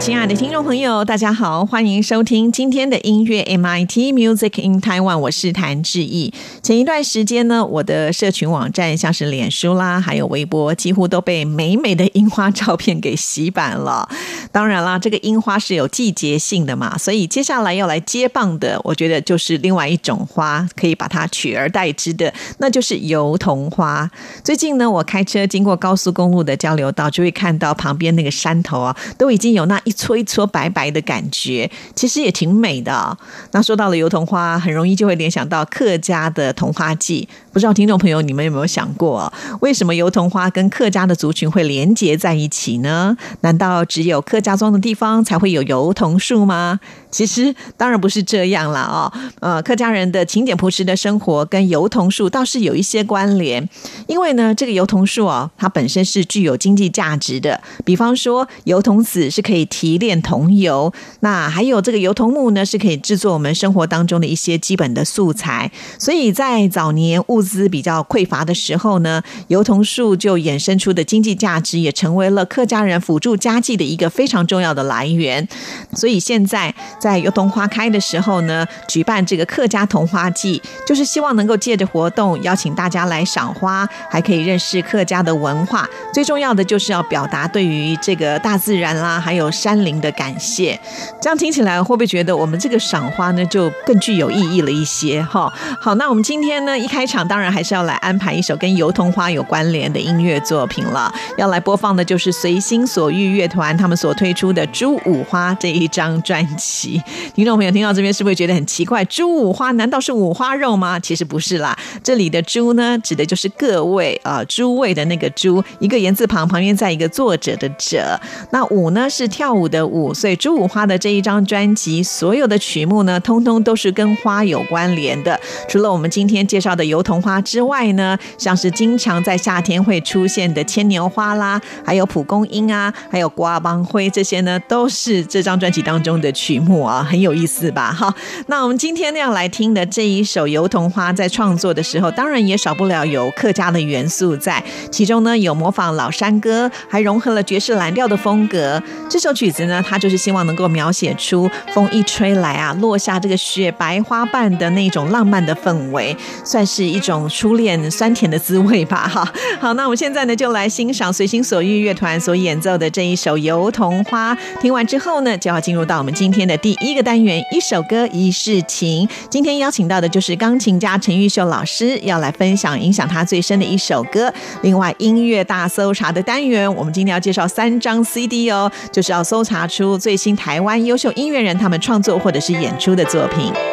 亲爱的听众朋友，大家好，欢迎收听今天的音乐 MIT Music in Taiwan，我是谭志毅。前一段时间呢，我的社群网站像是脸书啦，还有微博，几乎都被美美的樱花照片给洗版了。当然啦，这个樱花是有季节性的嘛，所以接下来要来接棒的，我觉得就是另外一种花，可以把它取而代之的，那就是油桐花。最近呢，我开车经过高速公路的交流道，就会看到旁边那个山头啊，都已经有那。搓一搓白白的感觉，其实也挺美的。那说到了油桐花，很容易就会联想到客家的桐花季。不知道听众朋友你们有没有想过，为什么油桐花跟客家的族群会连结在一起呢？难道只有客家庄的地方才会有油桐树吗？其实当然不是这样了哦。呃，客家人的勤俭朴实的生活跟油桐树倒是有一些关联，因为呢，这个油桐树哦，它本身是具有经济价值的。比方说，油桐籽是可以提炼桐油，那还有这个油桐木呢，是可以制作我们生活当中的一些基本的素材。所以在早年物物资比较匮乏的时候呢，油桐树就衍生出的经济价值，也成为了客家人辅助家计的一个非常重要的来源。所以现在在油桐花开的时候呢，举办这个客家桐花季，就是希望能够借着活动邀请大家来赏花，还可以认识客家的文化。最重要的就是要表达对于这个大自然啦，还有。山林的感谢，这样听起来会不会觉得我们这个赏花呢就更具有意义了一些？哈，好，那我们今天呢一开场当然还是要来安排一首跟油桐花有关联的音乐作品了。要来播放的就是随心所欲乐团他们所推出的《朱五花》这一张专辑。听众朋友听到这边是不是觉得很奇怪？朱五花难道是五花肉吗？其实不是啦，这里的“朱”呢指的就是各位啊，诸位的那个“朱”，一个言字旁旁边在一个作者的“者”。那五呢是跳舞。的舞，所以朱五花的这一张专辑，所有的曲目呢，通通都是跟花有关联的。除了我们今天介绍的油桐花之外呢，像是经常在夏天会出现的牵牛花啦，还有蒲公英啊，还有瓜帮灰这些呢，都是这张专辑当中的曲目啊，很有意思吧？哈，那我们今天要来听的这一首油桐花，在创作的时候，当然也少不了有客家的元素在其中呢，有模仿老山歌，还融合了爵士蓝调的风格。这首曲。子呢，它就是希望能够描写出风一吹来啊，落下这个雪白花瓣的那种浪漫的氛围，算是一种种初恋酸甜的滋味吧。哈，好，那我们现在呢就来欣赏随心所欲乐团所演奏的这一首《油桐花》。听完之后呢，就要进入到我们今天的第一个单元——一首歌一世情。今天邀请到的就是钢琴家陈玉秀老师，要来分享影响他最深的一首歌。另外，音乐大搜查的单元，我们今天要介绍三张 CD 哦，就是要。搜查出最新台湾优秀音乐人他们创作或者是演出的作品。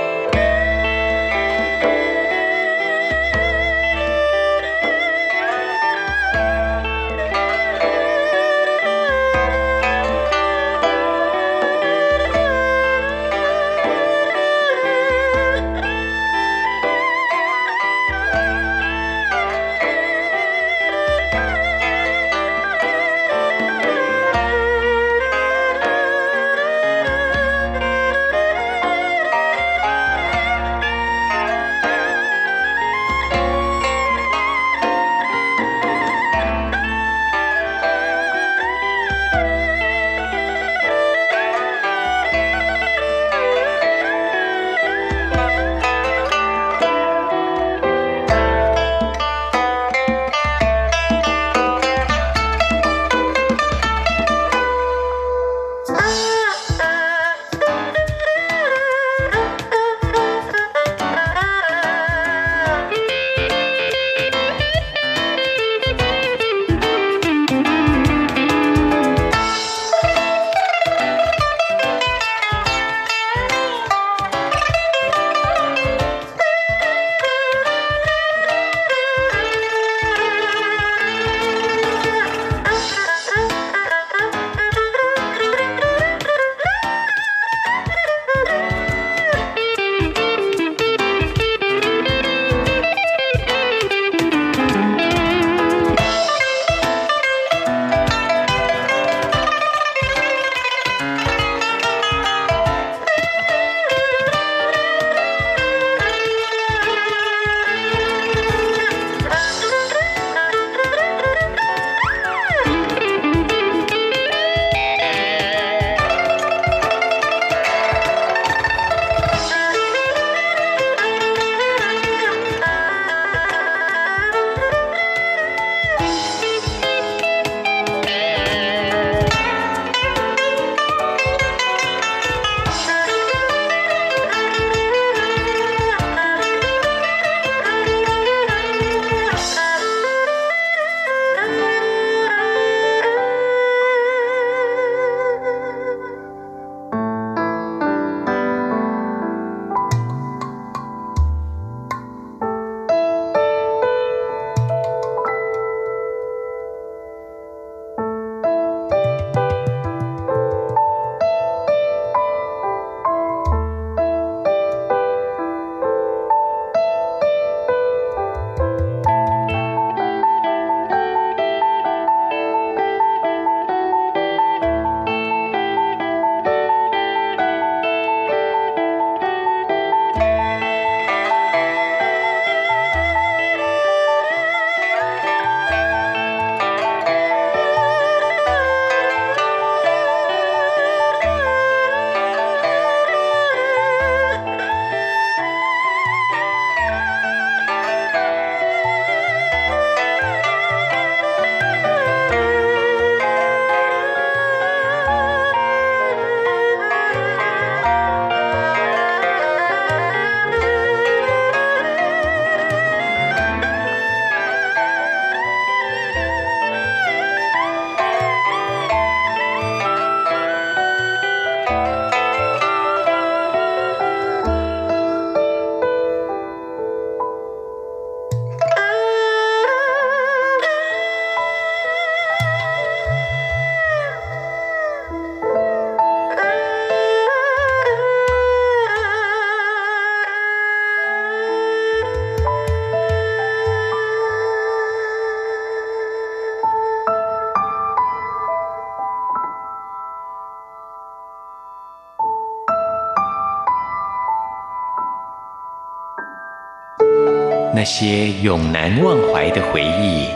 些永难忘怀的回忆，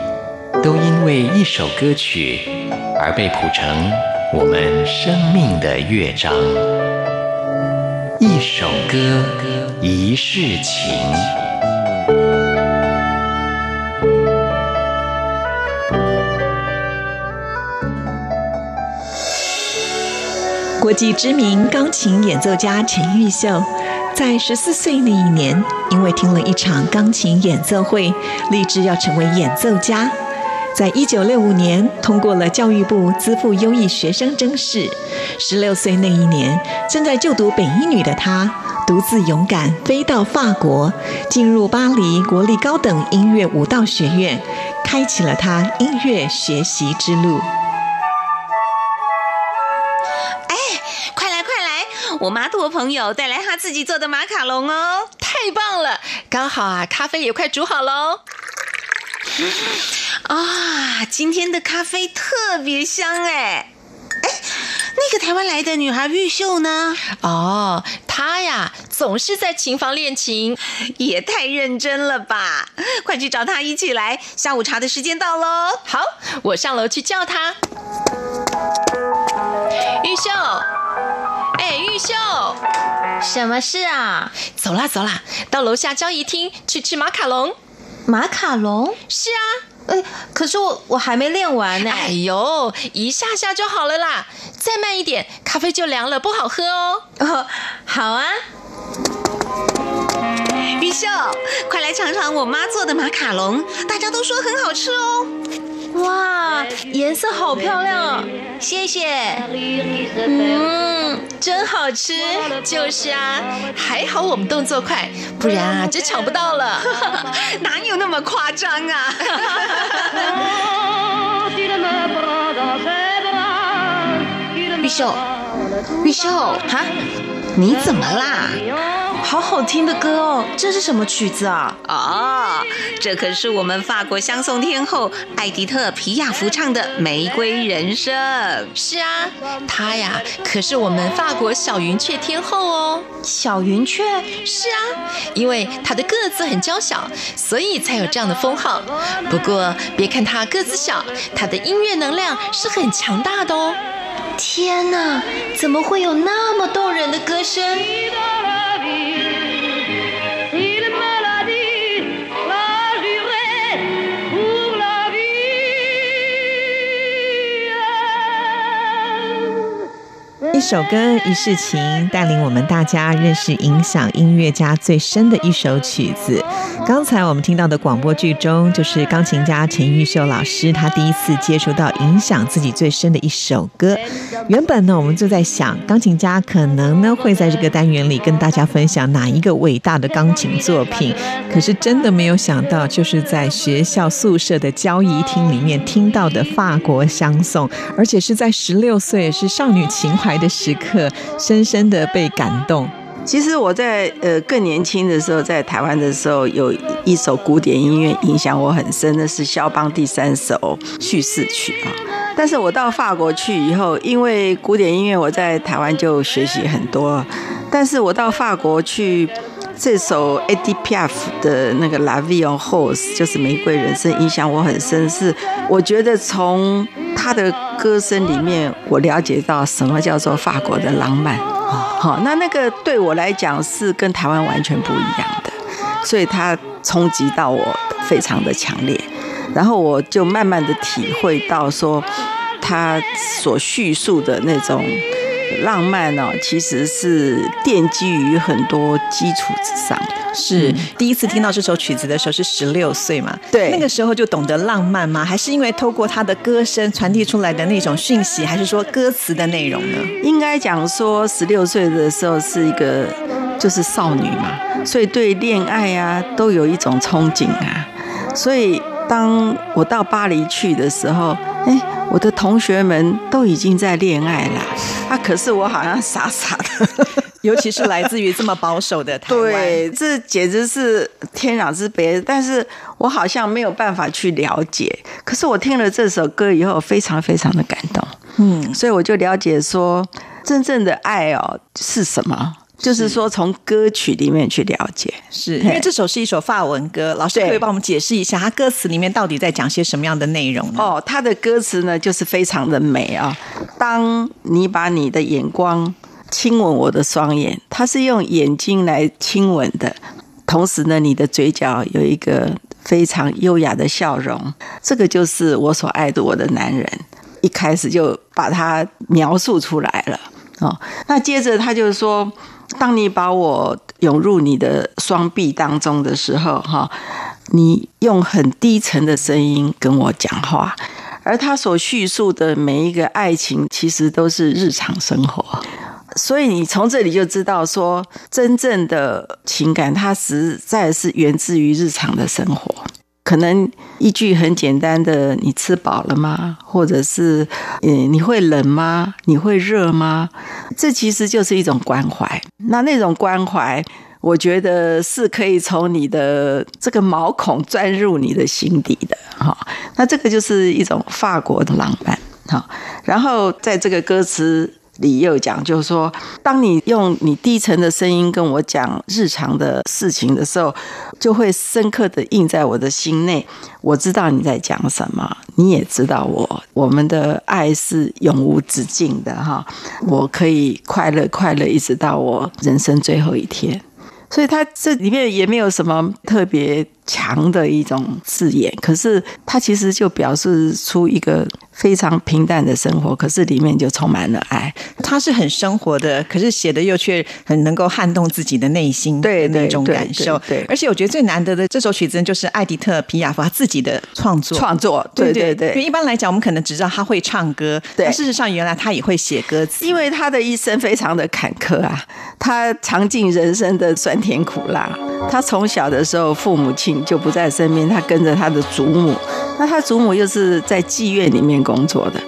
都因为一首歌曲而被谱成我们生命的乐章。一首歌，一世情。国际知名钢琴演奏家陈玉秀，在十四岁那一年，因为听了一场钢琴演奏会，立志要成为演奏家。在一九六五年，通过了教育部资助优异学生甄试。十六岁那一年，正在就读北一女的他，独自勇敢飞到法国，进入巴黎国立高等音乐舞蹈学院，开启了他音乐学习之路。我妈托朋友带来她自己做的马卡龙哦，太棒了！刚好啊，咖啡也快煮好喽。啊，今天的咖啡特别香哎！哎，那个台湾来的女孩玉秀呢？哦，她呀，总是在琴房练琴，也太认真了吧！快去找她一起来，下午茶的时间到喽。好，我上楼去叫她。玉秀。哎，玉秀，什么事啊？走啦走啦，到楼下交易厅去吃马卡龙。马卡龙？是啊，哎，可是我我还没练完呢。哎呦，一下下就好了啦，再慢一点，咖啡就凉了，不好喝哦。哦，好啊。玉秀，快来尝尝我妈做的马卡龙，大家都说很好吃哦。哇，颜色好漂亮啊！谢谢。嗯，真好吃。就是啊，还好我们动作快，不然啊，就抢不到了。哪有那么夸张啊？玉秀，玉秀，哈，你怎么啦？好好听的歌哦，这是什么曲子啊？哦，这可是我们法国香颂天后艾迪特·皮亚夫唱的《玫瑰人生》。是啊，她呀可是我们法国小云雀天后哦。小云雀？是啊，因为她的个子很娇小，所以才有这样的封号。不过别看她个子小，她的音乐能量是很强大的哦。天哪，怎么会有那么动人的歌声？首歌一世情，带领我们大家认识影响音乐家最深的一首曲子。刚才我们听到的广播剧中，就是钢琴家陈玉秀老师他第一次接触到影响自己最深的一首歌。原本呢，我们就在想，钢琴家可能呢会在这个单元里跟大家分享哪一个伟大的钢琴作品。可是真的没有想到，就是在学校宿舍的交谊厅里面听到的法国相送，而且是在十六岁，是少女情怀的。时刻深深的被感动。其实我在呃更年轻的时候，在台湾的时候，有一首古典音乐影响我很深的是肖邦第三首叙事曲啊。但是我到法国去以后，因为古典音乐我在台湾就学习很多，但是我到法国去。这首 Eddie Piaf 的那个 La Vie en Rose 就是玫瑰人生，影响我很深。是我觉得从他的歌声里面，我了解到什么叫做法国的浪漫。好，那那个对我来讲是跟台湾完全不一样的，所以它冲击到我非常的强烈。然后我就慢慢的体会到说，他所叙述的那种。浪漫哦，其实是奠基于很多基础之上的。是第一次听到这首曲子的时候是十六岁嘛？对，那个时候就懂得浪漫吗？还是因为透过他的歌声传递出来的那种讯息，还是说歌词的内容呢？应该讲说，十六岁的时候是一个就是少女嘛，所以对恋爱啊都有一种憧憬啊。所以当我到巴黎去的时候，哎。我的同学们都已经在恋爱了，啊，可是我好像傻傻的，尤其是来自于这么保守的台湾，对，这简直是天壤之别。但是我好像没有办法去了解。可是我听了这首歌以后，非常非常的感动，嗯，所以我就了解说，真正的爱哦是什么？就是说从歌曲里面去了解。是因为这首是一首法文歌，老师可以对帮我们解释一下，它歌词里面到底在讲些什么样的内容呢？哦，它的歌词呢，就是非常的美啊。当你把你的眼光亲吻我的双眼，它是用眼睛来亲吻的，同时呢，你的嘴角有一个非常优雅的笑容，这个就是我所爱的我的男人。一开始就把它描述出来了哦。那接着他就说，当你把我涌入你的双臂当中的时候，哈，你用很低沉的声音跟我讲话，而他所叙述的每一个爱情，其实都是日常生活。所以你从这里就知道说，真正的情感，它实在是源自于日常的生活。可能一句很简单的“你吃饱了吗？”或者是“嗯，你会冷吗？你会热吗？”这其实就是一种关怀。那那种关怀，我觉得是可以从你的这个毛孔钻入你的心底的。哈，那这个就是一种法国的浪漫。哈，然后在这个歌词。里又讲，就是说，当你用你低沉的声音跟我讲日常的事情的时候，就会深刻的印在我的心内。我知道你在讲什么，你也知道我，我们的爱是永无止境的哈。我可以快乐快乐，一直到我人生最后一天。所以它这里面也没有什么特别强的一种字眼，可是它其实就表示出一个非常平淡的生活，可是里面就充满了爱。它是很生活的，可是写的又却很能够撼动自己的内心对的那种感受。对对而且我觉得最难得的这首曲子就是艾迪特皮亚夫他自己的创作。创作，对对对，因为一般来讲，我们可能只知道他会唱歌，对但事实上原来他也会写歌词。因为他的一生非常的坎坷啊，他尝尽人生的酸甜苦辣。他从小的时候，父母亲就不在身边，他跟着他的祖母，那他祖母又是在妓院里面工作的，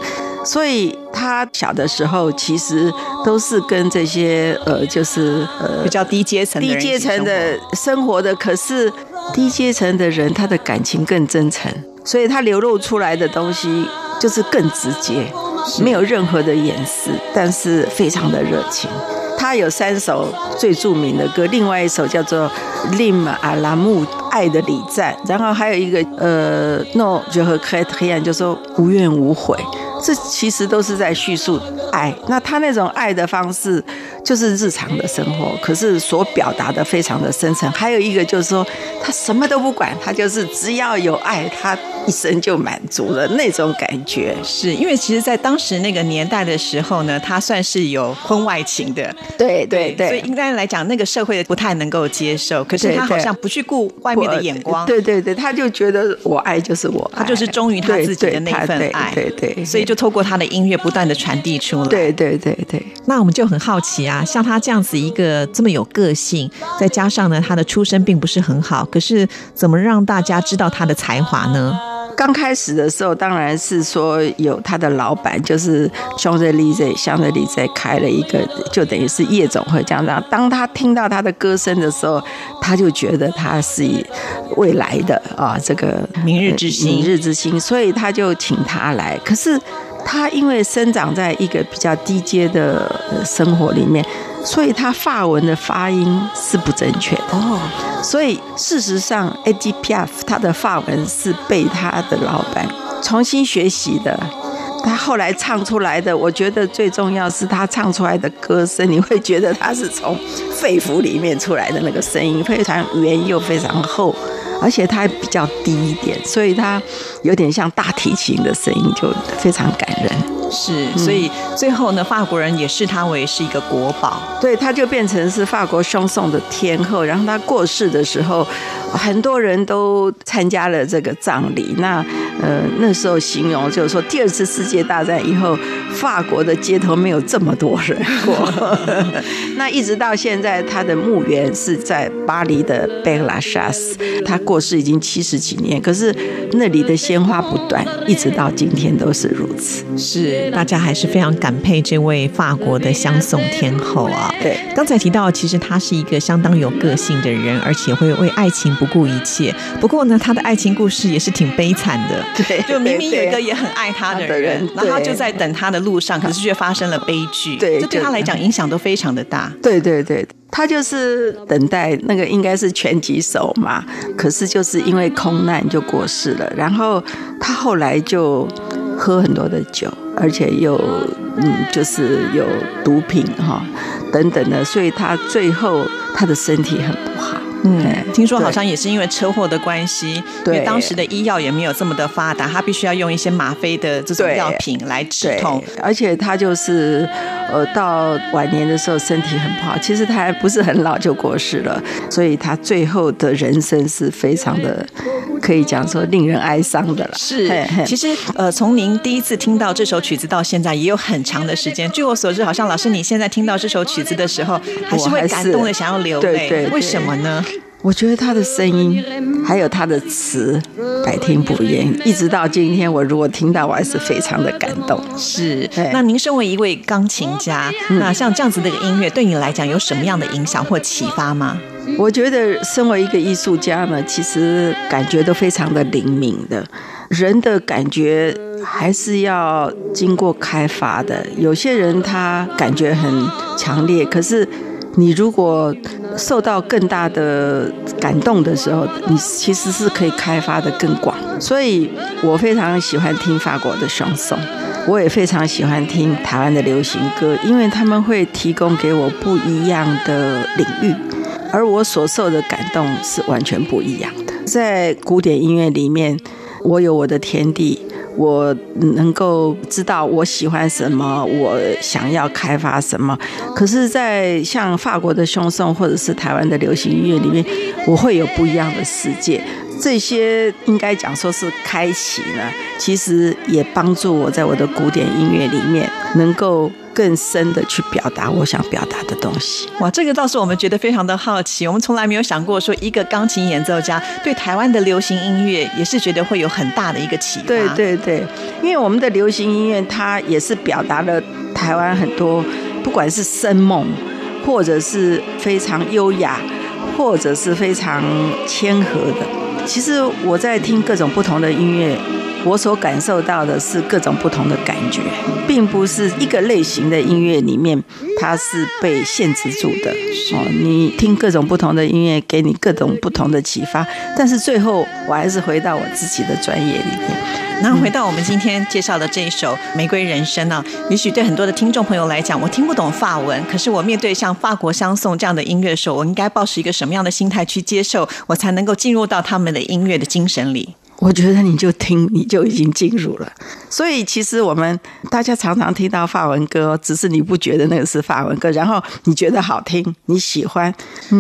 所以他小的时候其实都是跟这些呃，就是呃比较低阶层低阶层的生活的，可是低阶层的人，他的感情更真诚，所以他流露出来的东西就是更直接，没有任何的掩饰，但是非常的热情。他有三首最著名的歌，另外一首叫做《Lim a l a m u 爱的礼赞》，然后还有一个呃，No 就和黑黑暗就说无怨无悔。这其实都是在叙述爱。那他那种爱的方式，就是日常的生活，可是所表达的非常的深沉。还有一个就是说，他什么都不管，他就是只要有爱，他一生就满足了 那种感觉。是因为其实，在当时那个年代的时候呢，他算是有婚外情的，对对对，所以应该来讲，那个社会不太能够接受。可是他好像不去顾外面的眼光，对对对，他就觉得我爱就是我爱，他就是忠于他自己的那份爱，对对对，所以就透过他的音乐不断的传递出来。对对对对。那我们就很好奇啊，像他这样子一个这么有个性，再加上呢，他的出身并不是很好，可是怎么让大家知道他的才华呢？刚开始的时候，当然是说有他的老板，就是香榭丽在香榭丽在开了一个，就等于是夜总会这样子。当他听到他的歌声的时候，他就觉得他是未来的啊，这个明日之星明日之星，所以他就请他来。可是他因为生长在一个比较低阶的呃生活里面，所以他法文的发音是不正确的。哦，所以事实上 Piaf 他的法文是被他的老板重新学习的。他后来唱出来的，我觉得最重要是他唱出来的歌声，你会觉得他是从肺腑里面出来的那个声音，非常圆又非常厚，而且它比较低一点，所以它有点像大提琴的声音，就非常感人。是，所以最后呢，法国人也视它为是一个国宝。对，它就变成是法国双颂的天后。然后他过世的时候，很多人都参加了这个葬礼。那呃，那时候形容就是说，第二次世界大战以后，法国的街头没有这么多人过。那一直到现在，他的墓园是在巴黎的贝拉沙斯。他过世已经七十几年，可是那里的鲜花不断，一直到今天都是如此。是，大家还是非常感佩这位法国的相送天后啊。对，刚才提到，其实他是一个相当有个性的人，而且会为爱情不顾一切。不过呢，他的爱情故事也是挺悲惨的。对就明明有一个也很爱他的人人，然后就在等他的路上，可是却发生了悲剧。对这对他来讲影响都非常的大。对对对，他就是等待那个应该是拳击手嘛，可是就是因为空难就过世了。然后他后来就喝很多的酒，而且又嗯，就是有毒品哈等等的，所以他最后他的身体很不好。嗯哎，听说好像也是因为车祸的关系，因对为当时的医药也没有这么的发达，他必须要用一些吗啡的这种药品来止对痛。，而且他就是呃，到晚年的时候身体很不好，其实他还不是很老就过世了，所以他最后的人生是非常的，可以讲说令人哀伤的了。是其实呃，从您第一次听到这首曲子到现在，也有很长的时间。据我所知，好像老师你现在听到这首曲子的时候，还是会感动的想要流泪。对对对为什么呢？我觉得他的声音还有他的词百听不厌，一直到今天，我如果听到，我还是非常的感动。是，那您身为一位钢琴家，嗯那像这样子的一个音乐，对你来讲有什么样的影响或启发吗？我觉得身为一个艺术家呢，其实感觉都非常的灵敏的。人的感觉还是要经过开发的。有些人他感觉很强烈，可是你如果受到更大的感动的时候，你其实是可以开发的更广。所以我非常喜欢听法国的双颂。我也非常喜欢听台湾的流行歌，因为他们会提供给我不一样的领域。而我所受的感动是完全不一样的。在古典音乐里面，我有我的天地，我能够知道我喜欢什么，我想要开发什么。可是，在像法国的胸颂或者是台湾的流行音乐里面，我会有不一样的世界。这些应该讲说是开启呢，其实也帮助我在我的古典音乐里面能够更深的去表达我想表达的东西。哇，这个倒是我们觉得非常的好奇，我们从来没有想过说一个钢琴演奏家对台湾的流行音乐也是觉得会有很大的一个启发。对对对，因为我们的流行音乐，它也是表达了台湾很多，不管是生猛，或者是非常优雅，或者是非常谦和的。其实我在听各种不同的音乐，我所感受到的是各种不同的感觉，并不是一个类型的音乐里面它是被限制住的。哦，你听各种不同的音乐，给你各种不同的启发，但是最后我还是回到我自己的专业里面。那回到我们今天介绍的这一首《玫瑰人生》呢，也许对很多的听众朋友来讲，我听不懂法文，可是我面对像法国相送这样的音乐的时候，我应该抱持一个什么样的心态去接受，我才能够进入到他们的音乐的精神里？我觉得你就听，你就已经进入了。所以其实我们大家常常听到法文歌，只是你不觉得那个是法文歌，然后你觉得好听，你喜欢，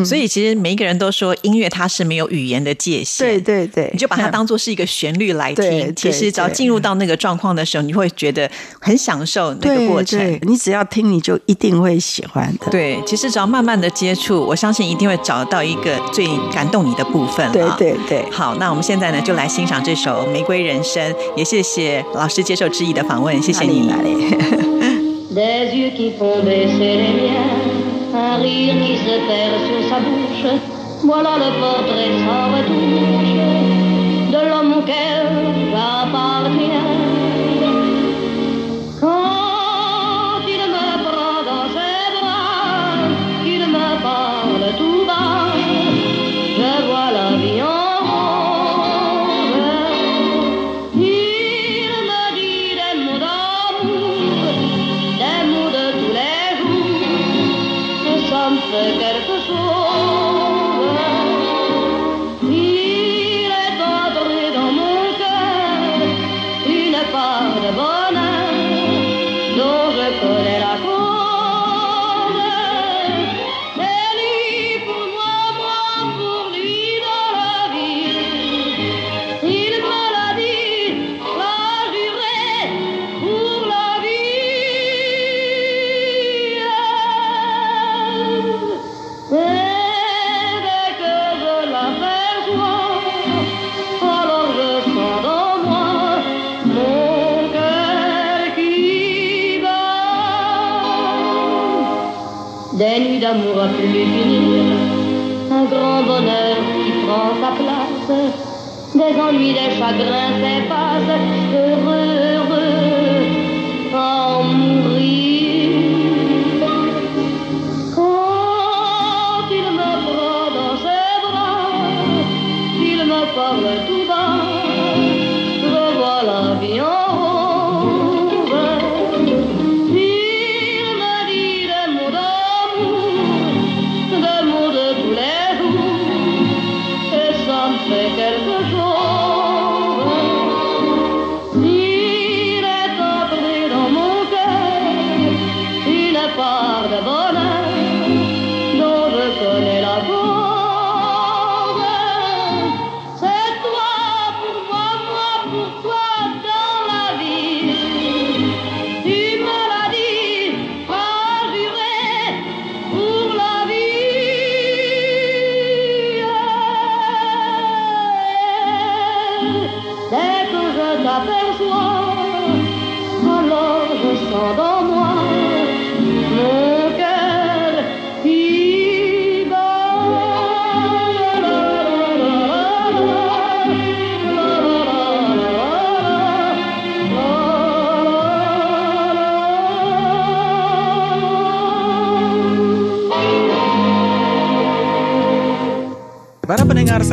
所以其实每一个人都说音乐它是没有语言的界限，对对对，你就把它当做是一个旋律来对听。其实只要进入到那个状况的时候，你会觉得很享受那个过程。对你只要听，你就一定会喜欢的。对，其实只要慢慢的接触，我相信一定会找到一个最感动你的部分了。对对对好，那我们现在呢，就来欣赏这首《玫瑰人生》，也谢谢老师接受知意的访问，谢谢你。哪里哪里 Des yeux qui font baisser les miens, un rire qui se perd sur sa bouche. Voilà le portrait sans retouche s'ennuie des chagrins ィー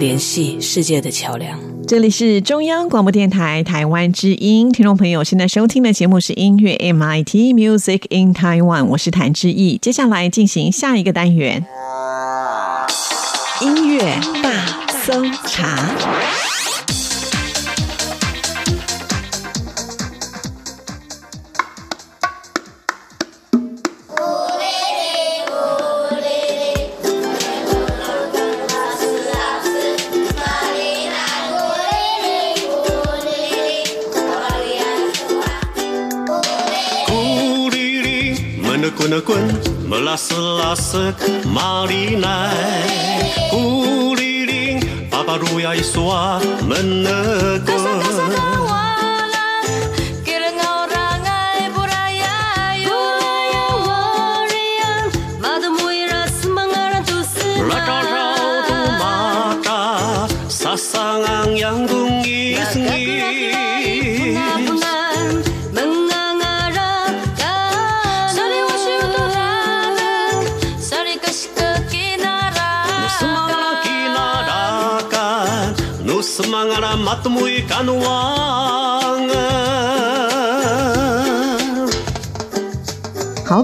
联系世界的桥梁。这里是中央广播电台台湾之音，听众朋友现在收听的节目是音乐 MIT Music in Taiwan，我是谭志毅。接下来进行下一个单元，音乐大搜查。滚啊滚，莫拉斯拉斯，玛丽奈，古里灵，巴巴鲁呀伊苏阿门了滚。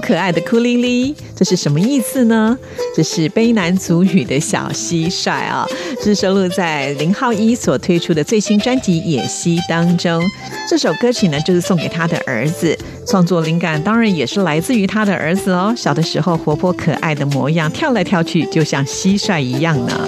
可爱的哭哩哩，这是什么意思呢？这是卑南族语的小蟋蟀啊，是收录在林浩一所推出的最新专辑《野溪》当中。这首歌曲呢，就是送给他的儿子，创作灵感当然也是来自于他的儿子哦。小的时候活泼可爱的模样，跳来跳去就像蟋蟀一样呢。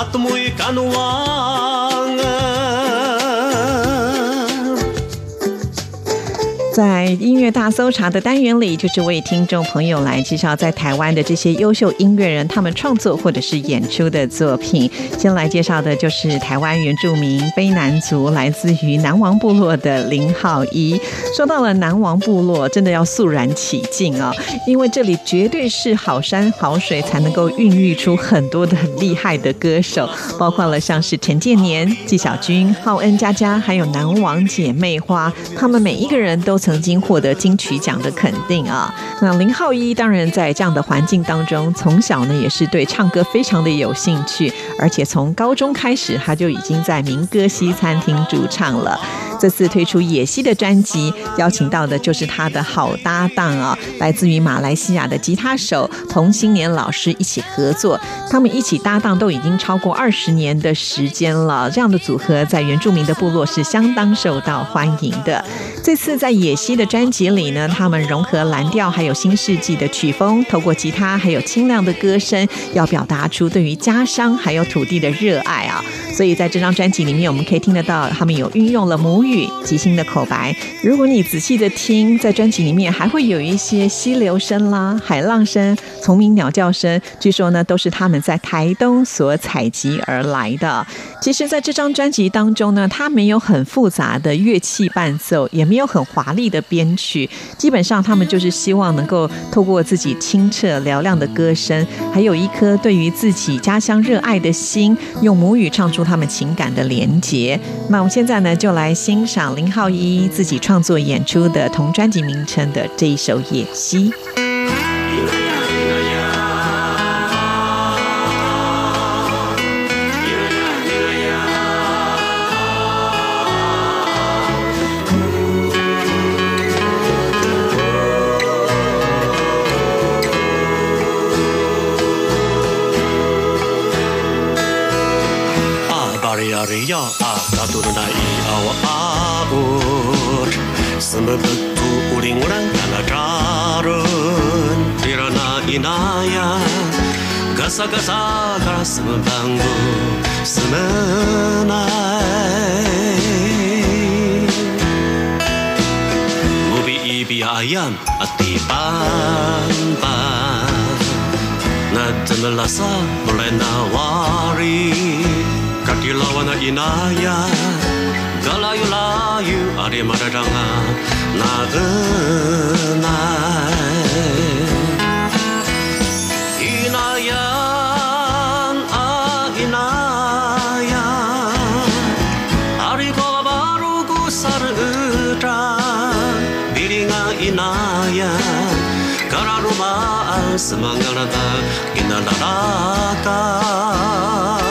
まともえかのは音乐大搜查的单元里，就是为听众朋友来介绍在台湾的这些优秀音乐人他们创作或者是演出的作品。先来介绍的就是台湾原住民卑南族，来自于南王部落的林浩一。说到了南王部落，真的要肃然起敬啊、因为这里绝对是好山好水，才能够孕育出很多的很厉害的歌手，包括了像是陈建年、纪晓君、浩恩、佳佳，还有南王姐妹花，他们每一个人都曾经获得金曲奖的肯定啊。那林浩一当然在这样的环境当中，从小呢也是对唱歌非常的有兴趣，而且从高中开始他就已经在民歌西餐厅驻唱了。这次推出《野溪》的专辑，邀请到的就是他的好搭档啊，来自于马来西亚的吉他手童新年老师一起合作。他们一起搭档都已经超过二十年的时间了，这样的组合在原住民的部落是相当受到欢迎的。这次在《野溪》的专辑里呢，他们融合蓝调还有新世纪的曲风，透过吉他还有清亮的歌声，要表达出对于家乡还有土地的热爱啊。所以在这张专辑里面，我们可以听得到他们有运用了母语。即兴的口白，如果你仔细的听，在专辑里面还会有一些溪流声啦、海浪声、虫鸣鸟叫声，据说呢都是他们在台东所采集而来的。其实，在这张专辑当中呢，它没有很复杂的乐器伴奏，也没有很华丽的编曲，基本上他们就是希望能够透过自己清澈嘹亮的歌声，还有一颗对于自己家乡热爱的心，用母语唱出他们情感的连结。那我们现在呢，就来欣欣赏林浩一自己创作演出的同专辑名称的这一首《野溪》。Maria a Saturnuna i au aur uling ulinguran kana karun. Tirana inaya. Gasa gasa gas sâmbătangu sâmbănai Mubi ibi ayam ati pampa Nadamelasa mulai nawari. かきらわないなやがらゆらゆあれまれらがなぐないいなやあいなやありこばるくさるうたびりがいなやからるまあすまがらだいなららか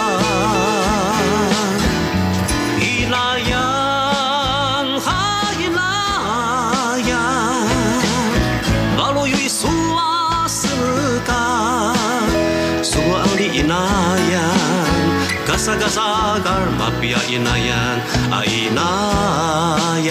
sagasag armapia inayan ay inayan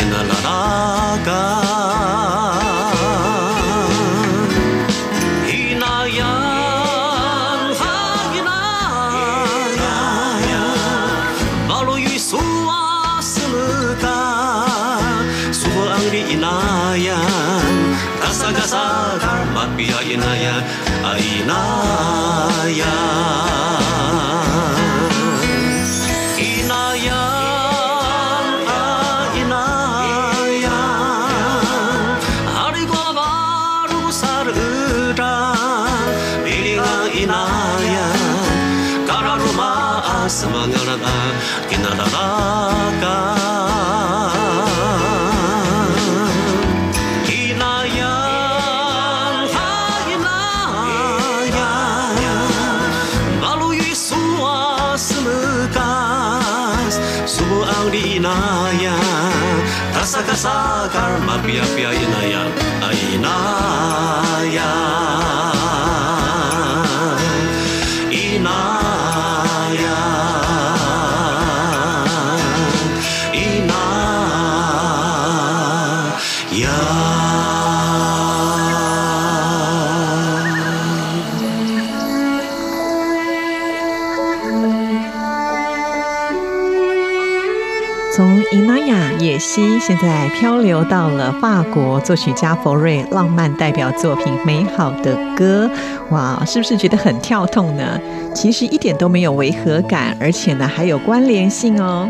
Kinalaraga inayan gasa-gasa 从伊娜雅野西，现在漂流到了法国，作曲家佛瑞浪漫代表作品《美好的歌》。哇，是不是觉得很跳痛呢？其实一点都没有违和感，而且呢还有关联性哦。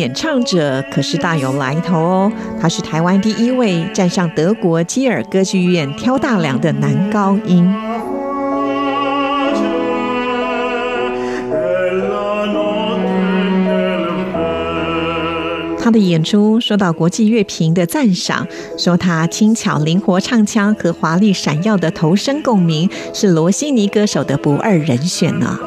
演唱者可是大有来头哦，他是台湾第一位站上德国基尔歌剧院挑大梁的男高音。他的演出受到国际乐评的赞赏，说他轻巧灵活唱腔和华丽闪耀的头声共鸣，是罗西尼歌手的不二人选呢。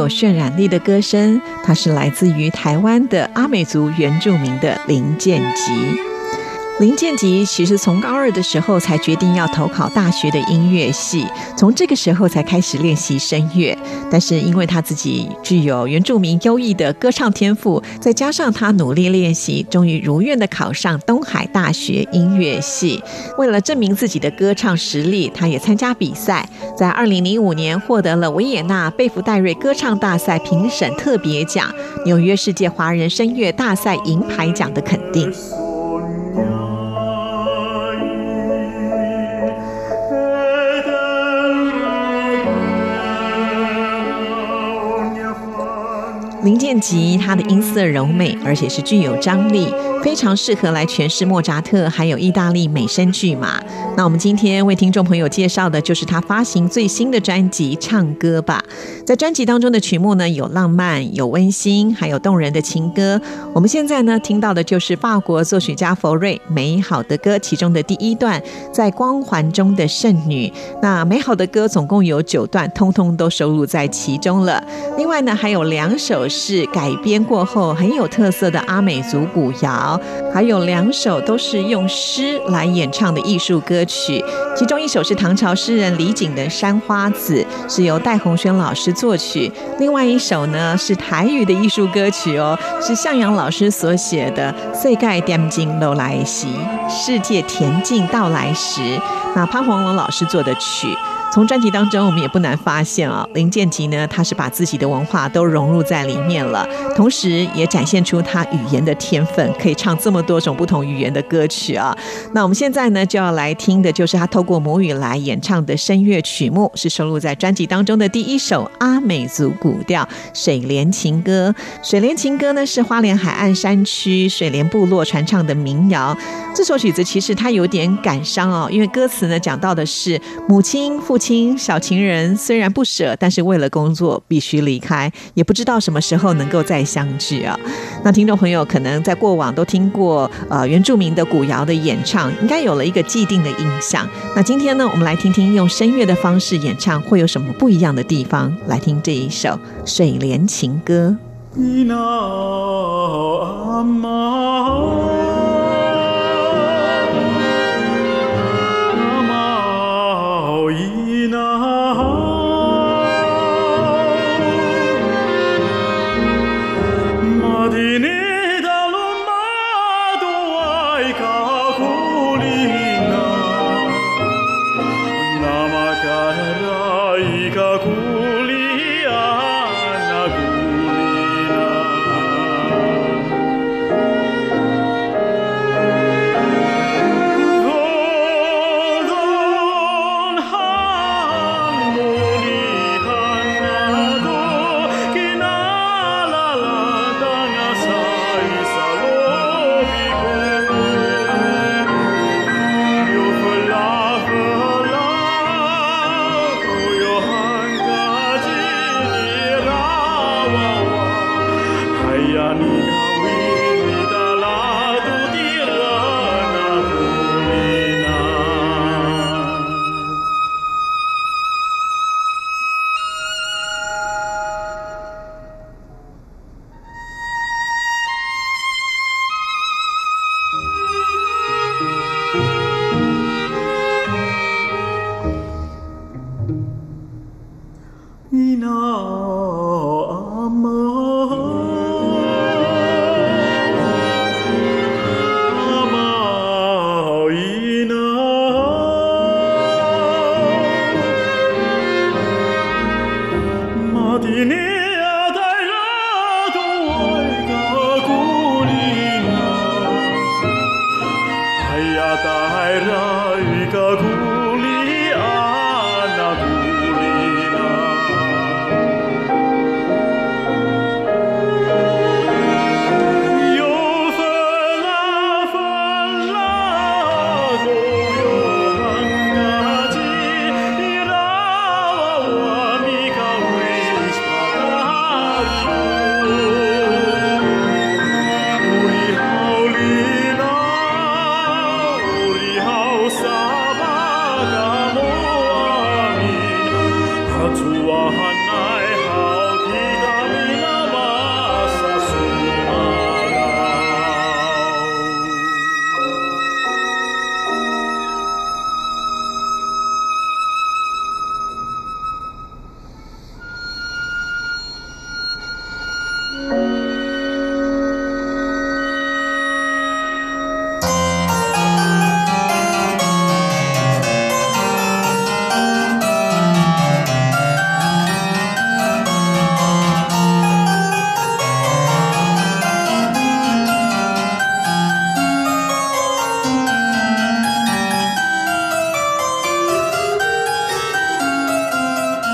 有渲染力的歌声，它是来自于台湾的阿美族原住民的林建吉。林建吉其实从高二的时候才决定要投考大学的音乐系，从这个时候才开始练习声乐。但是因为他自己具有原住民优异的歌唱天赋，再加上他努力练习，终于如愿的考上东海大学音乐系。为了证明自己的歌唱实力，他也参加比赛，在二零零五年获得了维也纳贝弗戴瑞歌唱大赛评审特别奖、纽约世界华人声乐大赛银牌奖的肯定。林建吉他的音色柔美，而且是具有张力，非常适合来诠释莫扎特还有意大利美声剧嘛。那我们今天为听众朋友介绍的就是他发行最新的专辑《唱歌吧》。在专辑当中的曲目呢，有浪漫、有温馨，还有动人的情歌。我们现在呢听到的就是法国作曲家佛瑞《美好的歌》其中的第一段，在光环中的圣女。那《美好的歌》总共有九段，通通都收录在其中了。另外呢，还有两首是改编过后很有特色的阿美族古谣，还有两首都是用诗来演唱的艺术歌曲。其中一首是唐朝诗人李璟的《山花子》，是由戴鸿轩老师作曲；另外一首呢是台语的艺术歌曲哦，是向阳老师所写的《最盖点金楼来袭》，世界恬静到来时。那潘黄龙老师做的曲。从专辑当中，我们也不难发现啊，林建吉呢，他是把自己的文化都融入在里面了，同时也展现出他语言的天分，可以唱这么多种不同语言的歌曲啊。那我们现在呢，就要来听的就是他透过母语来演唱的声乐曲目，是收录在专辑当中的第一首阿美族古调《水莲情歌》。《水莲情歌》呢，是花莲海岸山区水莲部落传唱的民谣。这首曲子其实它有点感伤哦，因为歌词呢讲到的是母亲、父亲小情人虽然不舍，但是为了工作必须离开，也不知道什么时候能够再相聚啊。那听众朋友可能在过往都听过呃原住民的古谣的演唱，应该有了一个既定的印象。那今天呢，我们来听听用声乐的方式演唱会有什么不一样的地方？来听这一首《水莲情歌》。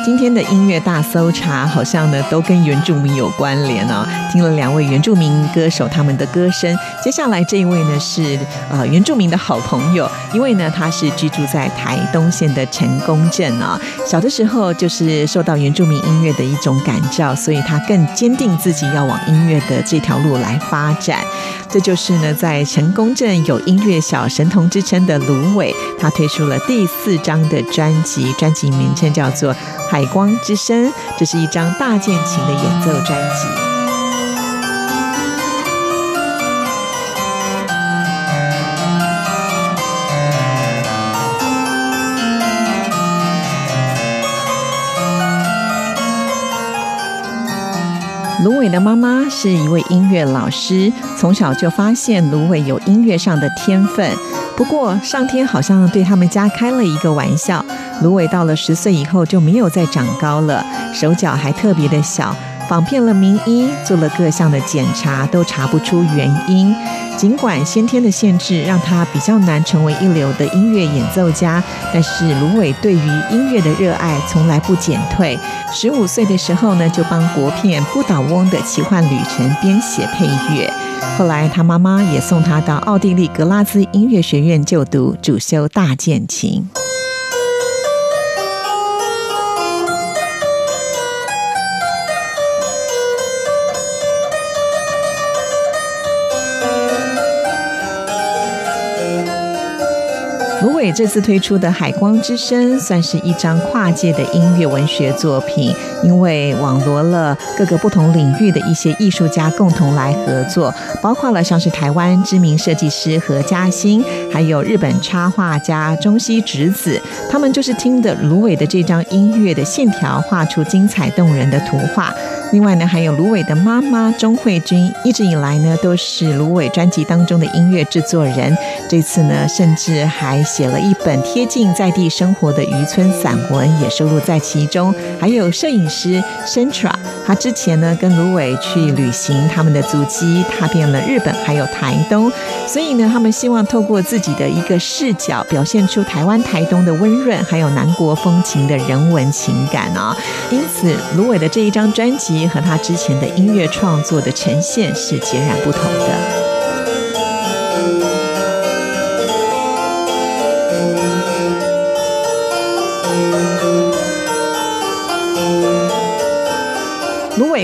今天的音。乐大搜查，好像呢都跟原住民有关联哦。听了两位原住民歌手他们的歌声，接下来这一位呢是呃原住民的好朋友，因为呢他是居住在台东县的成功镇啊。小的时候就是受到原住民音乐的一种感召，所以他更坚定自己要往音乐的这条路来发展。这就是呢在成功镇有音乐小神童之称的芦苇，他推出了第四张的专辑，专辑名称叫做。海光之这是一张大键琴的演奏专辑。芦苇的妈妈是一位音乐老师，从小就发现芦苇有音乐上的天分。不过，上天好像对他们家开了一个玩笑。芦苇到了十岁以后就没有再长高了，手脚还特别的小，访遍了名医，做了各项的检查，都查不出原因。尽管先天的限制让他比较难成为一流的音乐演奏家，但是芦苇对于音乐的热爱从来不减退。十五岁的时候呢，就帮国片《不倒翁的奇幻旅程》编写配乐。后来他妈妈也送他到奥地利格拉兹音乐学院就读，主修大键琴。芦这次推出的《海光之声》算是一张跨界的音乐文学作品，因为网罗了各个不同领域的一些艺术家共同来合作，包括了像是台湾知名设计师何嘉欣，还有日本插画家中西直子，他们就是听的芦苇的这张音乐的线条，画出精彩动人的图画。另外呢，还有芦苇的妈妈钟慧君，一直以来呢都是芦苇专辑当中的音乐制作人。这次呢，甚至还写了一本贴近在地生活的渔村散文，也收录在其中。还有摄影师 Centra，他之前呢跟芦苇去旅行，他们的足迹踏遍了日本还有台东，所以呢，他们希望透过自己的一个视角，表现出台湾台东的温润，还有南国风情的人文情感啊。因此，芦苇的这一张专辑。和他之前的音乐创作的呈现是截然不同的。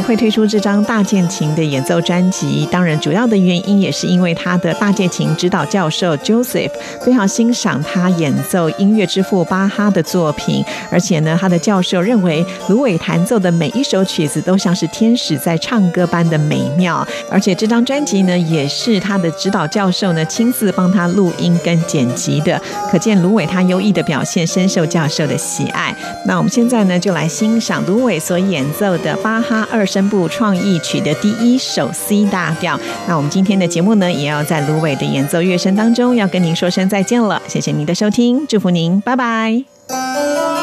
会推出这张大键琴的演奏专辑，当然主要的原因也是因为他的大键琴指导教授 Joseph 非常欣赏他演奏音乐之父巴哈的作品，而且呢，他的教授认为芦苇弹奏的每一首曲子都像是天使在唱歌般的美妙，而且这张专辑呢，也是他的指导教授呢亲自帮他录音跟剪辑的，可见芦苇他优异的表现深受教授的喜爱。那我们现在呢，就来欣赏芦苇所演奏的巴哈。二声部创意曲的第一首 C 大调。那我们今天的节目呢，也要在芦苇的演奏乐声当中，要跟您说声再见了。谢谢您的收听，祝福您，拜拜。